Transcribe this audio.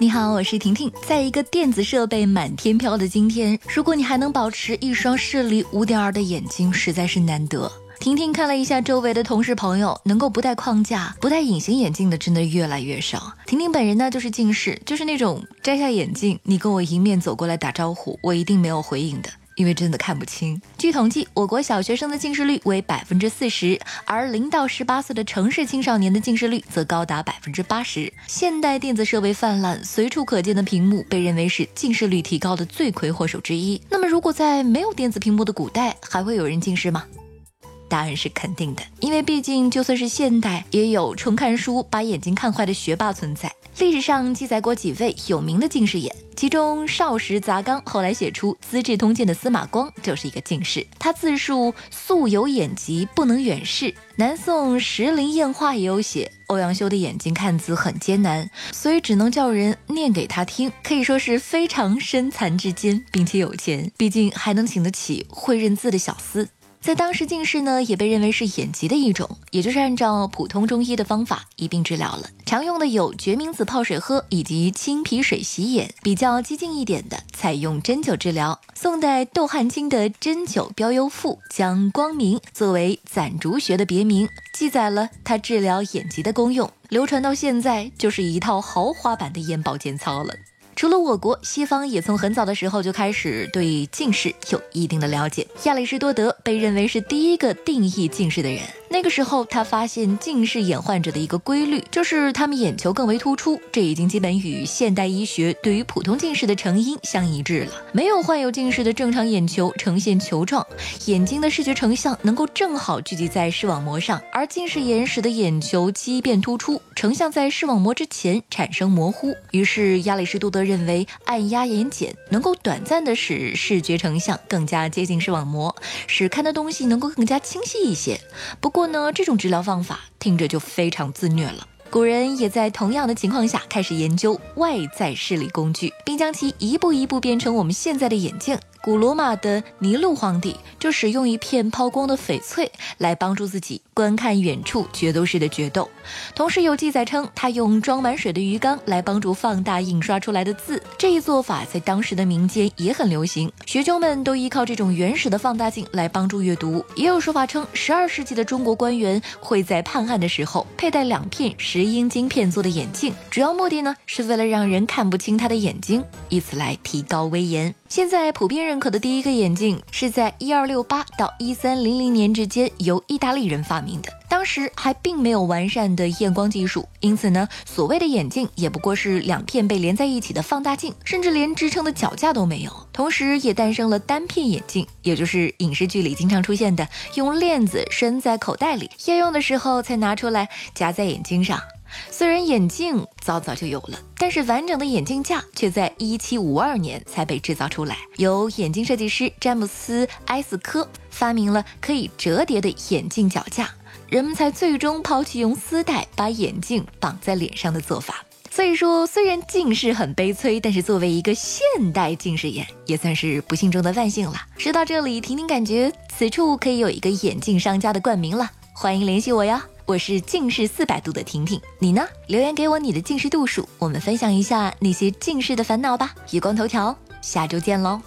你好，我是婷婷。在一个电子设备满天飘的今天，如果你还能保持一双视力五点二的眼睛，实在是难得。婷婷看了一下周围的同事朋友，能够不戴框架、不戴隐形眼镜的真的越来越少。婷婷本人呢，就是近视，就是那种摘下眼镜，你跟我迎面走过来打招呼，我一定没有回应的。因为真的看不清。据统计，我国小学生的近视率为百分之四十，而零到十八岁的城市青少年的近视率则高达百分之八十。现代电子设备泛滥，随处可见的屏幕被认为是近视率提高的罪魁祸首之一。那么，如果在没有电子屏幕的古代，还会有人近视吗？答案是肯定的，因为毕竟就算是现代，也有纯看书把眼睛看坏的学霸存在。历史上记载过几位有名的近视眼，其中少时杂纲后来写出《资治通鉴》的司马光就是一个近视。他自述素有眼疾，不能远视。南宋石林验话也有写，欧阳修的眼睛看字很艰难，所以只能叫人念给他听，可以说是非常身残志坚，并且有钱，毕竟还能请得起会认字的小厮。在当时，近视呢也被认为是眼疾的一种，也就是按照普通中医的方法一并治疗了。常用的有决明子泡水喝，以及清皮水洗眼。比较激进一点的，采用针灸治疗。宋代窦汉卿的《针灸标优赋》将光明作为攒竹穴的别名，记载了它治疗眼疾的功用，流传到现在就是一套豪华版的眼保健操了。除了我国，西方也从很早的时候就开始对近视有一定的了解。亚里士多德被认为是第一个定义近视的人。那个时候，他发现近视眼患者的一个规律，就是他们眼球更为突出。这已经基本与现代医学对于普通近视的成因相一致了。没有患有近视的正常眼球呈现球状，眼睛的视觉成像能够正好聚集在视网膜上，而近视眼使得眼球畸变突出，成像在视网膜之前产生模糊。于是亚里士多德认为，按压眼睑能够短暂的使视觉成像更加接近视网膜，使看的东西能够更加清晰一些。不过，呢，这种治疗方法听着就非常自虐了。古人也在同样的情况下开始研究外在视力工具，并将其一步一步变成我们现在的眼镜。古罗马的尼禄皇帝就使用一片抛光的翡翠来帮助自己观看远处决斗士的决斗。同时有记载称，他用装满水的鱼缸来帮助放大印刷出来的字。这一做法在当时的民间也很流行，学究们都依靠这种原始的放大镜来帮助阅读。也有说法称，十二世纪的中国官员会在判案的时候佩戴两片石英晶片做的眼镜，主要目的呢是为了让人看不清他的眼睛，以此来提高威严。现在普遍认可的第一个眼镜是在一二六八到一三零零年之间由意大利人发明的，当时还并没有完善的验光技术，因此呢，所谓的眼镜也不过是两片被连在一起的放大镜，甚至连支撑的脚架都没有。同时，也诞生了单片眼镜，也就是影视剧里经常出现的用链子拴在口袋里，要用的时候才拿出来夹在眼睛上。虽然眼镜早早就有了，但是完整的眼镜架却在一七五二年才被制造出来。由眼镜设计师詹姆斯·埃斯科发明了可以折叠的眼镜脚架，人们才最终抛弃用丝带把眼镜绑在脸上的做法。所以说，虽然近视很悲催，但是作为一个现代近视眼，也算是不幸中的万幸了。说到这里，婷婷感觉此处可以有一个眼镜商家的冠名了，欢迎联系我哟。我是近视四百度的婷婷，你呢？留言给我你的近视度数，我们分享一下那些近视的烦恼吧。月光头条，下周见喽。